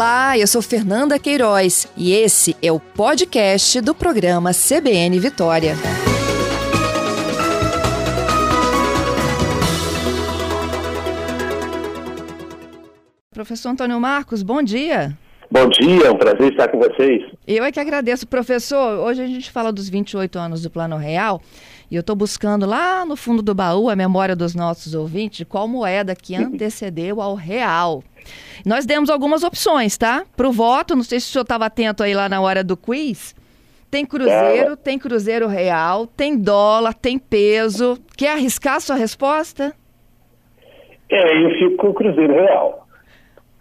Olá, eu sou Fernanda Queiroz e esse é o podcast do programa CBN Vitória. Professor Antônio Marcos, bom dia. Bom dia, é um prazer estar com vocês. Eu é que agradeço, professor. Hoje a gente fala dos 28 anos do Plano Real e eu estou buscando lá no fundo do baú a memória dos nossos ouvintes de qual moeda que antecedeu ao real. Nós demos algumas opções, tá? Para o voto, não sei se o senhor estava atento aí lá na hora do quiz. Tem cruzeiro, tem cruzeiro real, tem dólar, tem peso. Quer arriscar sua resposta? É, eu fico com o cruzeiro real.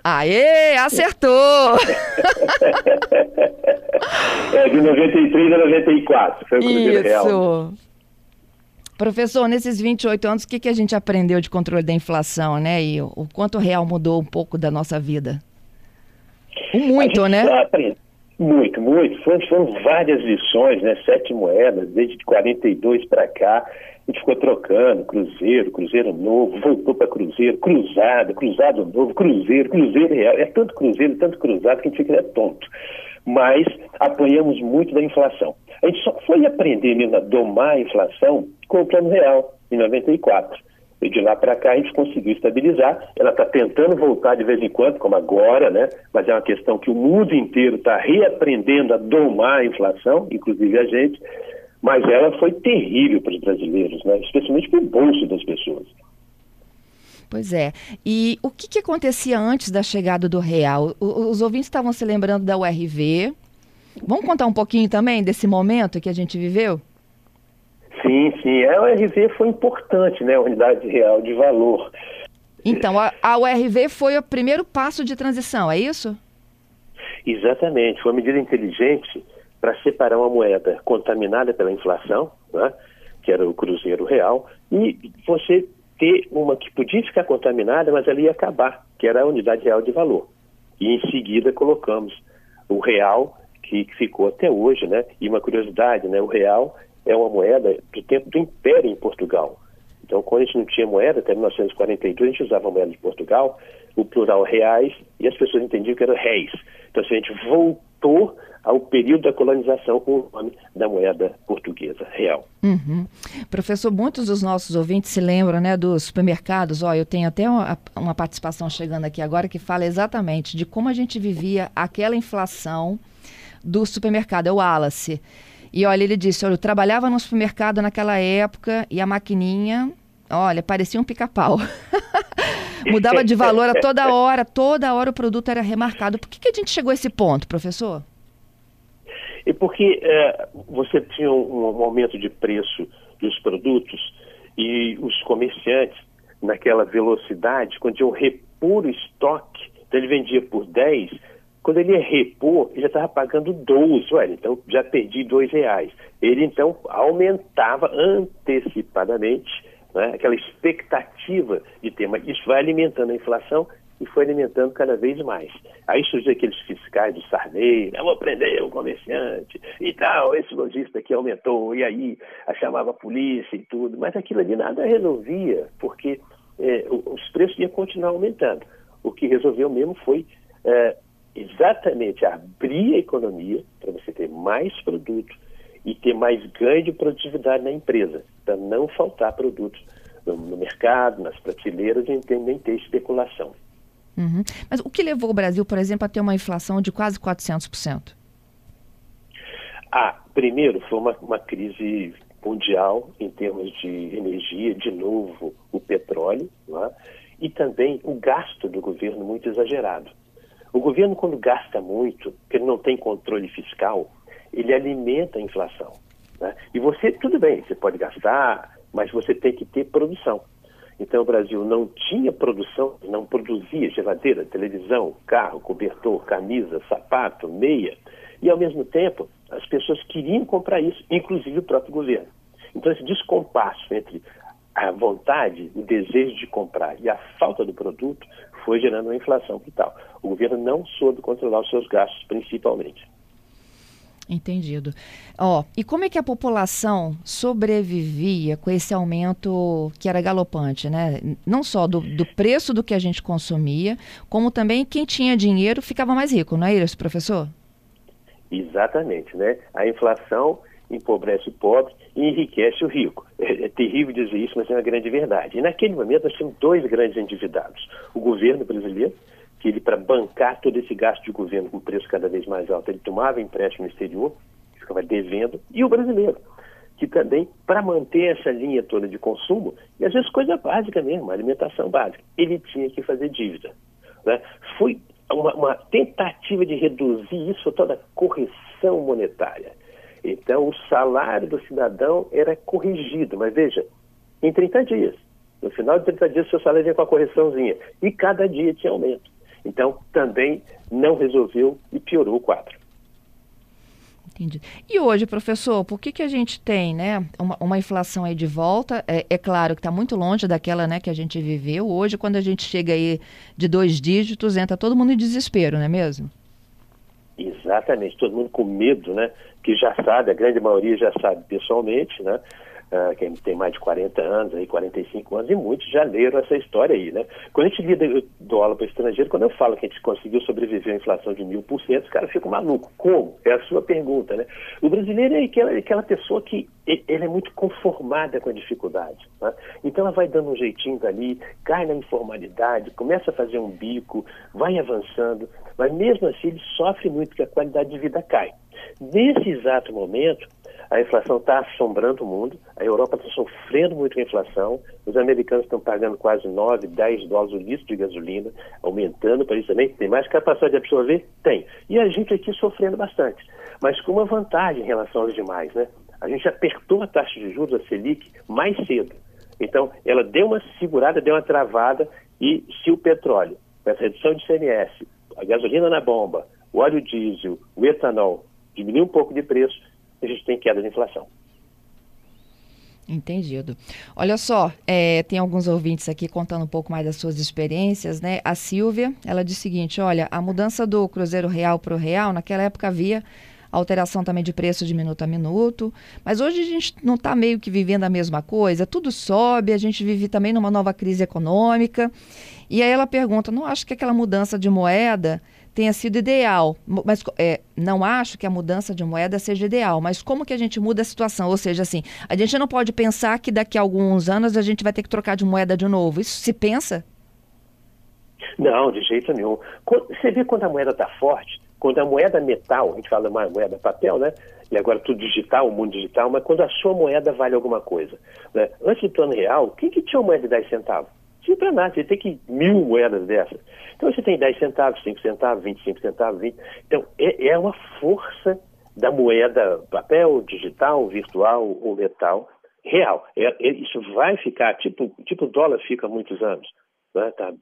Aê, acertou! é de 93 a 94, foi o cruzeiro Isso. real. Professor, nesses 28 anos, o que, que a gente aprendeu de controle da inflação, né? E o, quanto o real mudou um pouco da nossa vida? Muito, né? Muito, muito. Foram, foram várias lições, né? Sete moedas, desde 42 para cá. A gente ficou trocando, cruzeiro, cruzeiro novo, voltou para cruzeiro, cruzado, cruzado novo, cruzeiro, cruzeiro real. É tanto cruzeiro, tanto cruzado que a gente fica tonto. Mas apanhamos muito da inflação. A gente só foi aprender mesmo a domar a inflação com o plano real, em 94. E de lá para cá a gente conseguiu estabilizar. Ela está tentando voltar de vez em quando, como agora, né? Mas é uma questão que o mundo inteiro está reaprendendo a domar a inflação, inclusive a gente. Mas ela foi terrível para os brasileiros, né? Especialmente para o bolso das pessoas. Pois é. E o que, que acontecia antes da chegada do real? O- os ouvintes estavam se lembrando da URV. Vamos contar um pouquinho também desse momento que a gente viveu? Sim, sim. A URV foi importante, né? A unidade real de valor. Então, a, a URV foi o primeiro passo de transição, é isso? Exatamente, foi uma medida inteligente para separar uma moeda contaminada pela inflação, né, que era o cruzeiro real, e você ter uma que podia ficar contaminada, mas ela ia acabar, que era a unidade real de valor. E em seguida colocamos o real, que ficou até hoje, né? E uma curiosidade, né? O real é uma moeda do tempo do Império em Portugal. Então, quando a gente não tinha moeda, até 1942, a gente usava a moeda de Portugal, o plural reais, e as pessoas entendiam que era réis. Então, assim, a gente voltou ao período da colonização com o nome da moeda portuguesa, real. Uhum. Professor, muitos dos nossos ouvintes se lembram né, dos supermercados. Ó, eu tenho até uma, uma participação chegando aqui agora que fala exatamente de como a gente vivia aquela inflação do supermercado, é o Wallace. E olha, ele disse: olha, eu trabalhava no supermercado naquela época e a maquininha, olha, parecia um pica-pau. Mudava de valor a toda hora, toda hora o produto era remarcado. Por que, que a gente chegou a esse ponto, professor? E porque eh, você tinha um, um aumento de preço dos produtos e os comerciantes, naquela velocidade, quando iam repor o estoque, então ele vendia por 10, quando ele ia repor, ele já estava pagando 12, olha, então já perdi dois reais. Ele então aumentava antecipadamente né, aquela expectativa de ter, mas isso vai alimentando a inflação e foi alimentando cada vez mais. Aí surgiu aqueles fiscais do Sarney, eu vou prender o comerciante e tal, esse lojista aqui aumentou, e aí chamava a polícia e tudo, mas aquilo ali nada resolvia, porque o- os preços iam continuar aumentando. O que resolveu mesmo foi eh, exatamente abrir a economia para você ter mais produto e ter mais ganho de produtividade na empresa, para não faltar produtos no, no mercado, nas prateleiras e nem ter- especulação. Uhum. Mas o que levou o Brasil, por exemplo, a ter uma inflação de quase 400%? Ah, primeiro foi uma, uma crise mundial em termos de energia, de novo o petróleo, né? e também o gasto do governo muito exagerado. O governo, quando gasta muito, porque ele não tem controle fiscal, ele alimenta a inflação. né? E você, tudo bem, você pode gastar, mas você tem que ter produção. Então o Brasil não tinha produção, não produzia geladeira, televisão, carro, cobertor, camisa, sapato, meia. E ao mesmo tempo, as pessoas queriam comprar isso, inclusive o próprio governo. Então esse descompasso entre a vontade, o desejo de comprar e a falta do produto foi gerando uma inflação brutal. O governo não soube controlar os seus gastos, principalmente. Entendido. Ó, e como é que a população sobrevivia com esse aumento que era galopante, né? Não só do, do preço do que a gente consumia, como também quem tinha dinheiro ficava mais rico, não é isso, professor? Exatamente, né? A inflação empobrece o pobre e enriquece o rico. É, é, terrível dizer isso, mas é uma grande verdade. E naquele momento nós tínhamos dois grandes endividados. O governo brasileiro, que ele, para bancar todo esse gasto de governo com preço cada vez mais alto, ele tomava empréstimo no exterior, ficava devendo, e o brasileiro, que também, para manter essa linha toda de consumo, e às vezes coisa básica mesmo, alimentação básica, ele tinha que fazer dívida. Né? Foi uma, uma tentativa de reduzir isso, toda a correção monetária. Então, o salário do cidadão era corrigido, mas veja, em 30 dias. No final de 30 dias, seu salário vinha com a correçãozinha. E cada dia tinha aumento. Então, também não resolveu e piorou o quadro. Entendi. E hoje, professor, por que, que a gente tem né, uma, uma inflação aí de volta? É, é claro que está muito longe daquela né, que a gente viveu. Hoje, quando a gente chega aí de dois dígitos, entra todo mundo em desespero, não é mesmo? Exatamente, todo mundo com medo, né? Que já sabe, a grande maioria já sabe pessoalmente, né? Uh, quem tem mais de 40 anos, aí, 45 anos, e muitos já leram essa história aí, né? Quando a gente lida do aula para estrangeiro, quando eu falo que a gente conseguiu sobreviver à inflação de mil por cento, os caras ficam malucos. Como? É a sua pergunta, né? O brasileiro é aquela, aquela pessoa que ele é muito conformada com a dificuldade. Né? Então ela vai dando um jeitinho dali, cai na informalidade, começa a fazer um bico, vai avançando, mas mesmo assim ele sofre muito porque a qualidade de vida cai. Nesse exato momento, a inflação está assombrando o mundo, a Europa está sofrendo muito com a inflação, os americanos estão pagando quase 9, 10 dólares o litro de gasolina, aumentando para isso também. Tem mais capacidade de absorver? Tem. E a gente aqui sofrendo bastante, mas com uma vantagem em relação aos demais, né? A gente apertou a taxa de juros, a Selic, mais cedo. Então, ela deu uma segurada, deu uma travada, e se o petróleo, com essa redução de CMS, a gasolina na bomba, o óleo diesel, o etanol, diminuir um pouco de preço, a gente tem queda de inflação. Entendido. Olha só, é, tem alguns ouvintes aqui contando um pouco mais das suas experiências, né? A Silvia, ela diz o seguinte: olha, a mudança do Cruzeiro Real para o Real, naquela época havia alteração também de preço de minuto a minuto, mas hoje a gente não está meio que vivendo a mesma coisa, tudo sobe, a gente vive também numa nova crise econômica. E aí ela pergunta: não acho que aquela mudança de moeda tenha sido ideal, mas é, não acho que a mudança de moeda seja ideal, mas como que a gente muda a situação? Ou seja, assim, a gente não pode pensar que daqui a alguns anos a gente vai ter que trocar de moeda de novo. Isso se pensa? Não, de jeito nenhum. Você vê quando a moeda está forte, quando a moeda metal, a gente fala mais moeda papel, né? E agora tudo digital, o mundo digital, mas quando a sua moeda vale alguma coisa. Né? Antes do plano real, quem que tinha uma moeda de 10 centavos? Para nada, você tem que mil moedas dessas. Então você tem 10 centavos, 5 centavos, 25 centavos, 20. Então é, é uma força da moeda papel, digital, virtual ou metal real. É, é, isso vai ficar, tipo, tipo o dólar fica muitos anos. Né? Tá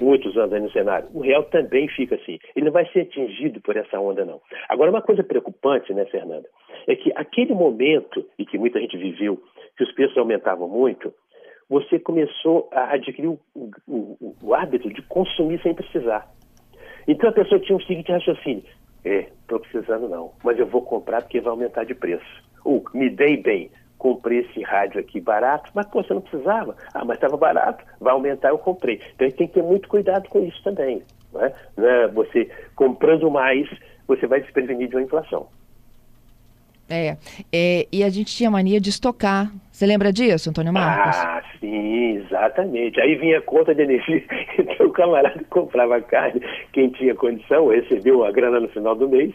muitos anos aí no cenário. O real também fica assim. Ele não vai ser atingido por essa onda, não. Agora, uma coisa preocupante, né, Fernanda, é que aquele momento em que muita gente viveu, que os preços aumentavam muito, você começou a adquirir o, o, o hábito de consumir sem precisar. Então a pessoa tinha o seguinte raciocínio: é, estou precisando não, mas eu vou comprar porque vai aumentar de preço. Ou me dei bem, comprei esse rádio aqui barato, mas pô, você não precisava. Ah, mas estava barato, vai aumentar, eu comprei. Então a gente tem que ter muito cuidado com isso também. Não é? Não é você comprando mais, você vai se prevenir de uma inflação. É, é, e a gente tinha mania de estocar. Você lembra disso, Antônio Marcos? Ah, sim, exatamente. Aí vinha a conta de energia, então o camarada comprava carne, quem tinha condição recebeu a grana no final do mês,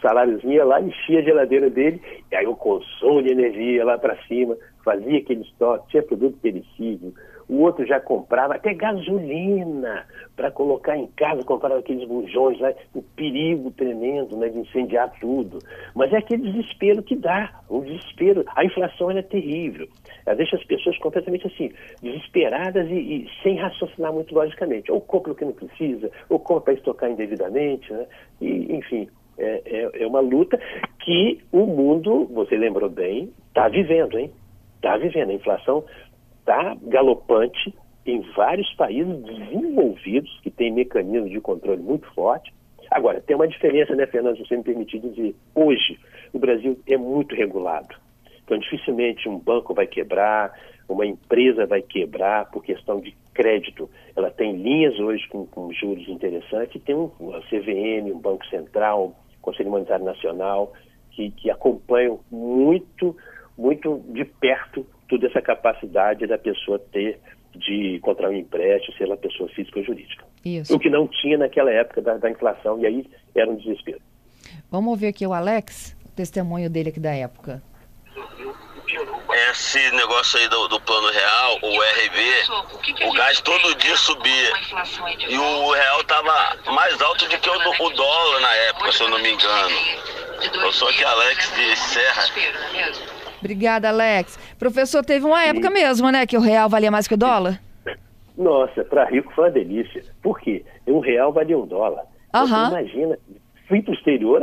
saláriozinho lá, enchia a geladeira dele, e aí o consumo de energia lá para cima, fazia aquele estoque, tinha produto perecível, o outro já comprava até gasolina para colocar em casa, comprava aqueles bujões lá, o perigo tremendo né, de incendiar tudo. Mas é aquele desespero que dá, o desespero, a inflação é terrível. Ela deixa as pessoas completamente assim, desesperadas e, e sem raciocinar muito logicamente. Ou compra o que não precisa, ou compra para estocar indevidamente, né? E, enfim, é, é, é, uma luta que o mundo, você lembrou bem, está vivendo, hein? Está vivendo. A inflação está galopante em vários países desenvolvidos, que têm mecanismos de controle muito forte. Agora, tem uma diferença, né, Fernando, se você me permitir dizer. Hoje, o Brasil é muito regulado. Então, dificilmente um banco vai quebrar, uma empresa vai quebrar por questão de crédito. Ela tem linhas hoje com, com juros interessantes, tem um, uma CVM, um Banco Central, Conselho Monetário Nacional, que, que acompanham muito, muito de perto toda essa capacidade da pessoa ter de encontrar um empréstimo, ser uma pessoa física ou jurídica. Isso. O que não tinha naquela época da, da inflação, e aí era um desespero. Vamos ouvir aqui o Alex, o testemunho dele aqui da época. Esse negócio aí do, do plano real, o RB, o gás todo dia subia. E o real tava mais alto do que o, o dólar na época, se eu não me engano. Eu sou aqui Alex de Serra. Obrigada, Alex. Professor, teve uma época mesmo, né, que o real valia mais que o dólar? Nossa, para rico foi uma delícia. Por quê? Um real valia um dólar. Uhum. Você imagina, fui para o exterior,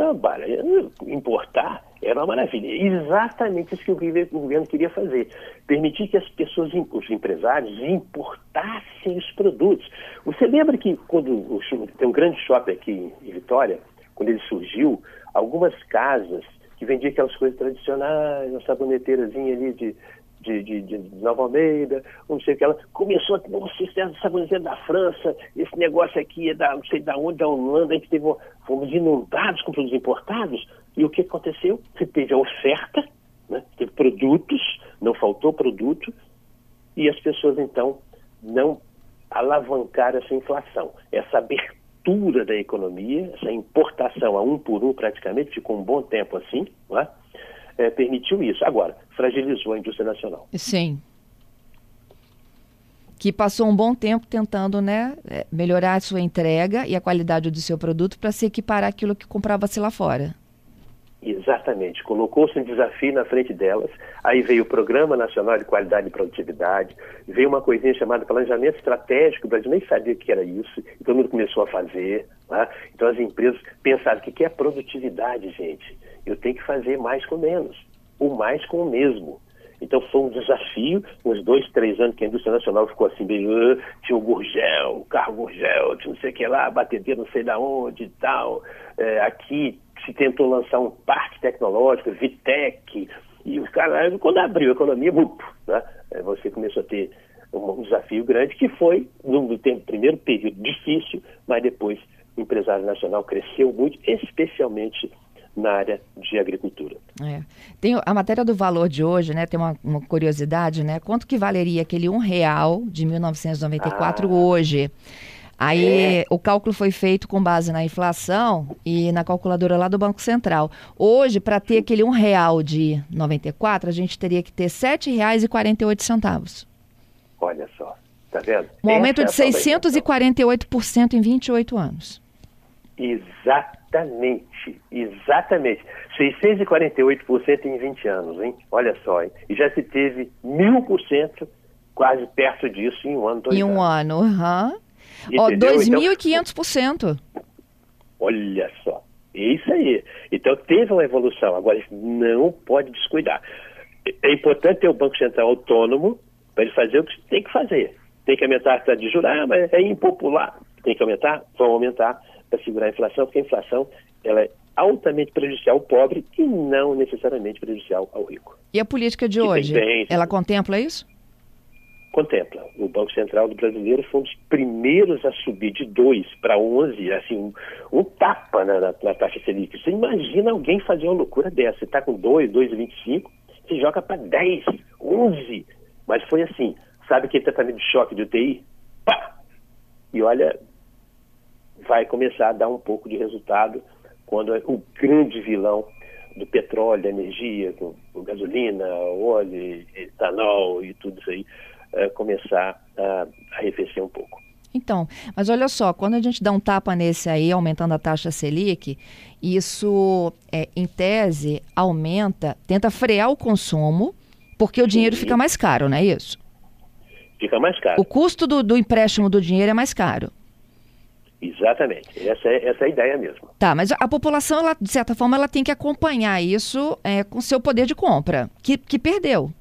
importar era uma maravilha. Exatamente isso que o governo queria fazer. Permitir que as pessoas, os empresários, importassem os produtos. Você lembra que quando tem um grande shopping aqui em Vitória, quando ele surgiu, algumas casas que vendia aquelas coisas tradicionais, uma saboneteirazinha ali de, de, de, de Nova Almeida, não sei o que ela começou a ter um sucesso saboneteira da França, esse negócio aqui é da não sei da onde, da Holanda, a gente teve, fomos inundados com produtos importados, e o que aconteceu? Você teve a oferta, né? teve produtos, não faltou produto, e as pessoas então não alavancaram essa inflação, essa abertura abertura da economia, essa importação a um por um praticamente, ficou um bom tempo assim, é? É, permitiu isso. Agora, fragilizou a indústria nacional. Sim. Que passou um bom tempo tentando né, é, melhorar a sua entrega e a qualidade do seu produto para se equiparar aquilo que comprava-se lá fora. Exatamente, colocou-se um desafio na frente delas, aí veio o Programa Nacional de Qualidade e Produtividade, veio uma coisinha chamada Planejamento Estratégico, o Brasil nem sabia o que era isso, e todo mundo começou a fazer. Né? Então as empresas pensaram, o que é produtividade, gente? Eu tenho que fazer mais com menos, o mais com o mesmo. Então foi um desafio, uns dois, três anos que a indústria nacional ficou assim, meio, uh, tinha o Gurgel, o carro Gurgel, tinha não sei o que lá, batedeira não sei da onde e tal. É, aqui se tentou lançar um parque tecnológico, Vitec, e os caras, quando abriu a economia, né, é, você começou a ter um, desafio grande, que foi, no tempo, primeiro período difícil, mas depois o empresário nacional cresceu muito, especialmente na área de agricultura. É. Tem a matéria do valor de hoje, né? Tem uma, uma curiosidade, né? Quanto que valeria aquele um real de 1994 ah. hoje? Aí é. o cálculo foi feito com base na inflação e na calculadora lá do Banco Central. Hoje, para ter aquele um real de 94, a gente teria que ter R$ 7,48. Olha só, tá vendo? Um aumento de 648% em 28 anos. Exatamente, exatamente. 648% em 20 anos, hein? Olha só, hein? E já se teve mil por cento, quase perto disso em um ano, dois Em um anos. ano, aham. Uhum. Ó, 2.500%. Então, olha só. É isso aí. Então teve uma evolução. Agora não pode descuidar. É importante ter o Banco Central autônomo para ele fazer o que tem que fazer. Tem que aumentar a taxa de juros, ah, mas é impopular. Tem que aumentar? Vão aumentar para segurar a inflação, porque a inflação ela é altamente prejudicial ao pobre e não necessariamente prejudicial ao rico. E a política de hoje, ela contempla isso? Contempla. O Banco Central do Brasileiro foi um dos primeiros a subir de 2 para 11, assim, um, um tapa na, na, na, taxa Selic. Você imagina alguém fazer uma loucura dessa. Você está com 2, 2,25, você joga para 10, 11. Mas foi assim, sabe aquele tratamento de choque de UTI? Pá! E olha, vai começar a dar um pouco de resultado quando o grande vilão do petróleo, da energia, com, com gasolina, óleo, etanol e tudo isso aí, uh, começar a arrefecer um pouco. Então, mas olha só, quando a gente dá um tapa nesse aí, aumentando a taxa Selic, isso, é, em tese, aumenta, tenta frear o consumo, porque o dinheiro fica mais caro, não é isso? Fica mais caro. O custo do, do empréstimo do dinheiro é mais caro. Exatamente, essa é, essa é a ideia mesmo. Tá, mas a população, ela, de certa forma, ela tem que acompanhar isso é, com seu poder de compra, que, que perdeu.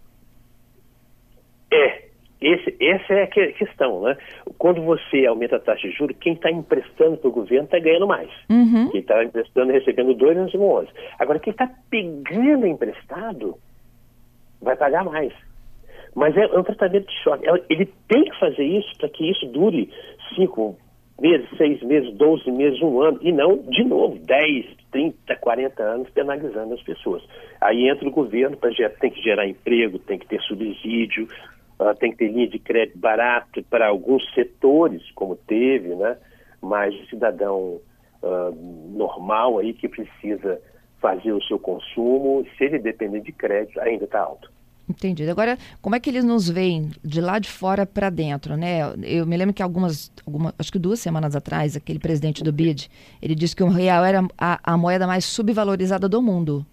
Esse, essa é a questão, né? Quando você aumenta a taxa de juros, quem está emprestando para o governo está ganhando mais. Uhum. Quem está emprestando recebendo dois anos e onze. Agora, quem está pegando emprestado vai pagar mais. Mas é, um tratamento de choque. É, ele tem que fazer isso para que isso dure cinco meses, seis meses, doze meses, um ano, e não, de novo, dez, trinta, quarenta anos penalizando as pessoas. Aí entra o governo, pra, tem que gerar emprego, tem que ter subsídio, uh, tem que ter linha de crédito barato para alguns setores, como teve, né? mas o cidadão uh, normal aí que precisa fazer o seu consumo, se ele depender de crédito, ainda está alto. Entendido. Agora, como é que eles nos veem de lá de fora para dentro, né? Eu me lembro que algumas, algumas, acho que duas semanas atrás, aquele presidente do BID, ele disse que o real era a, a moeda mais subvalorizada do mundo.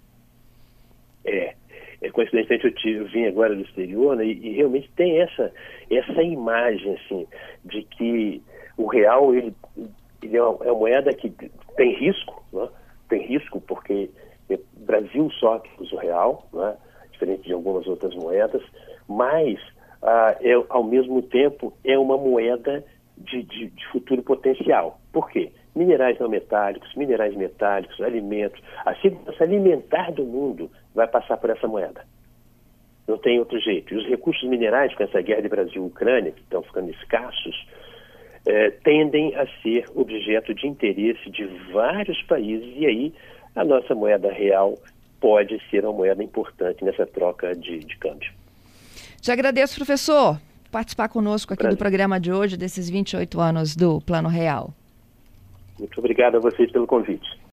É, é coincidentemente eu, tive, eu vim agora do exterior, né, e, e, realmente tem essa, essa imagem, assim, de que o real, ele, ele é, uma, é uma moeda que tem risco, né? tem risco porque o Brasil só que usa o real, né? diferente de algumas outras moedas, mas ah, é, ao mesmo tempo é uma moeda de, de, de, futuro potencial. Por quê? Minerais não metálicos, minerais metálicos, alimentos. A segurança alimentar do mundo vai passar por essa moeda. Não tem outro jeito. E os recursos minerais, com essa guerra de Brasil-Ucrânia, que estão ficando escassos, eh, tendem a ser objeto de interesse de vários países, e aí a nossa moeda real pode ser uma moeda importante nessa troca de, de câmbio. Te agradeço, professor, participar conosco aqui Prazer. do programa de hoje, desses 28 anos do Plano Real. Muito obrigado a vocês pelo convite.